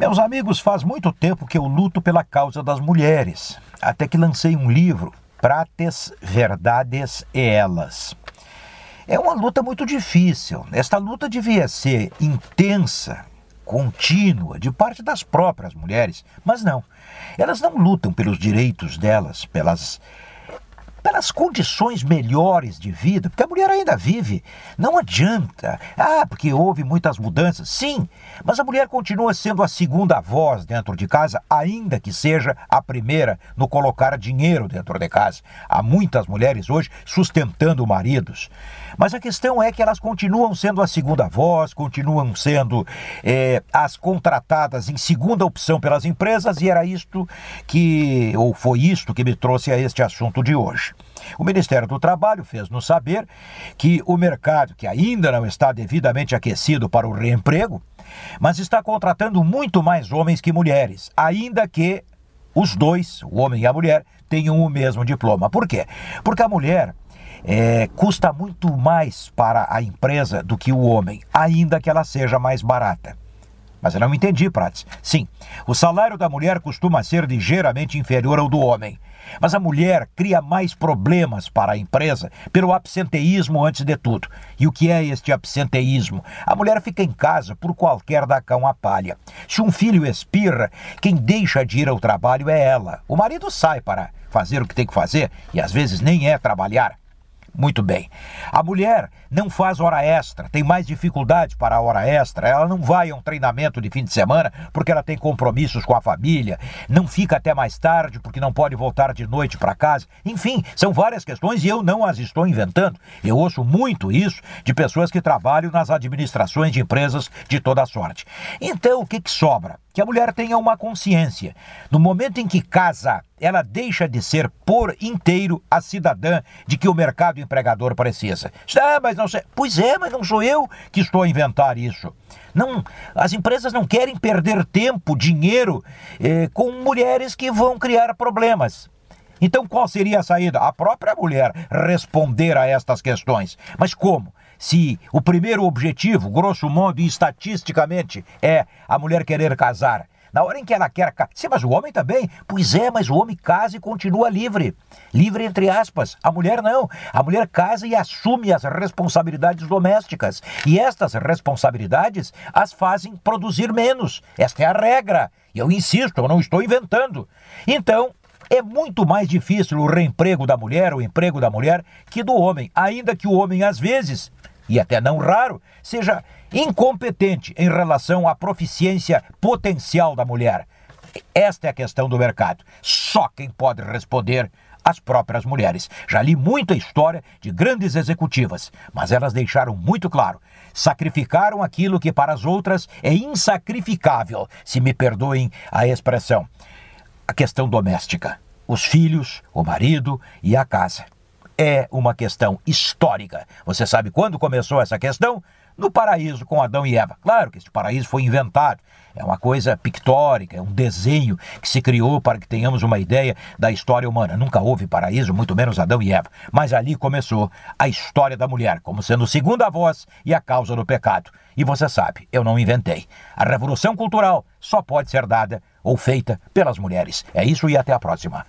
Meus amigos, faz muito tempo que eu luto pela causa das mulheres, até que lancei um livro, Prates, Verdades e Elas. É uma luta muito difícil. Esta luta devia ser intensa, contínua, de parte das próprias mulheres, mas não. Elas não lutam pelos direitos delas, pelas pelas condições melhores de vida, porque a mulher ainda vive. Não adianta. Ah, porque houve muitas mudanças. Sim, mas a mulher continua sendo a segunda voz dentro de casa, ainda que seja a primeira no colocar dinheiro dentro de casa. Há muitas mulheres hoje sustentando maridos. Mas a questão é que elas continuam sendo a segunda voz, continuam sendo é, as contratadas em segunda opção pelas empresas, e era isto que, ou foi isto que me trouxe a este assunto de hoje. O Ministério do Trabalho fez-nos saber que o mercado, que ainda não está devidamente aquecido para o reemprego, mas está contratando muito mais homens que mulheres, ainda que os dois, o homem e a mulher, tenham o mesmo diploma. Por quê? Porque a mulher é, custa muito mais para a empresa do que o homem, ainda que ela seja mais barata. Mas eu não entendi, Prates. Sim, o salário da mulher costuma ser ligeiramente inferior ao do homem. Mas a mulher cria mais problemas para a empresa pelo absenteísmo antes de tudo. E o que é este absenteísmo? A mulher fica em casa por qualquer da cão a palha. Se um filho espirra, quem deixa de ir ao trabalho é ela. O marido sai para fazer o que tem que fazer e às vezes nem é trabalhar. Muito bem. A mulher não faz hora extra, tem mais dificuldade para a hora extra, ela não vai a um treinamento de fim de semana porque ela tem compromissos com a família, não fica até mais tarde porque não pode voltar de noite para casa. Enfim, são várias questões e eu não as estou inventando. Eu ouço muito isso de pessoas que trabalham nas administrações de empresas de toda sorte. Então, o que, que sobra? Que a mulher tenha uma consciência. No momento em que casa, ela deixa de ser por inteiro a cidadã de que o mercado empregador precisa. Ah, mas não sei. Pois é, mas não sou eu que estou a inventar isso. Não, as empresas não querem perder tempo, dinheiro eh, com mulheres que vão criar problemas. Então, qual seria a saída? A própria mulher responder a estas questões. Mas como? Se o primeiro objetivo, grosso modo e estatisticamente, é a mulher querer casar, na hora em que ela quer. Sim, mas o homem também. Pois é, mas o homem casa e continua livre. Livre entre aspas. A mulher não. A mulher casa e assume as responsabilidades domésticas. E estas responsabilidades as fazem produzir menos. Esta é a regra. E eu insisto, eu não estou inventando. Então, é muito mais difícil o reemprego da mulher, o emprego da mulher, que do homem, ainda que o homem, às vezes, e até não raro, seja incompetente em relação à proficiência potencial da mulher. Esta é a questão do mercado. Só quem pode responder as próprias mulheres. Já li muita história de grandes executivas, mas elas deixaram muito claro: sacrificaram aquilo que para as outras é insacrificável, se me perdoem a expressão. A questão doméstica, os filhos, o marido e a casa. É uma questão histórica. Você sabe quando começou essa questão? no paraíso com Adão e Eva. Claro que esse paraíso foi inventado, é uma coisa pictórica, é um desenho que se criou para que tenhamos uma ideia da história humana. Nunca houve paraíso, muito menos Adão e Eva. Mas ali começou a história da mulher, como sendo segunda voz e a causa do pecado. E você sabe, eu não inventei. A revolução cultural só pode ser dada ou feita pelas mulheres. É isso e até a próxima.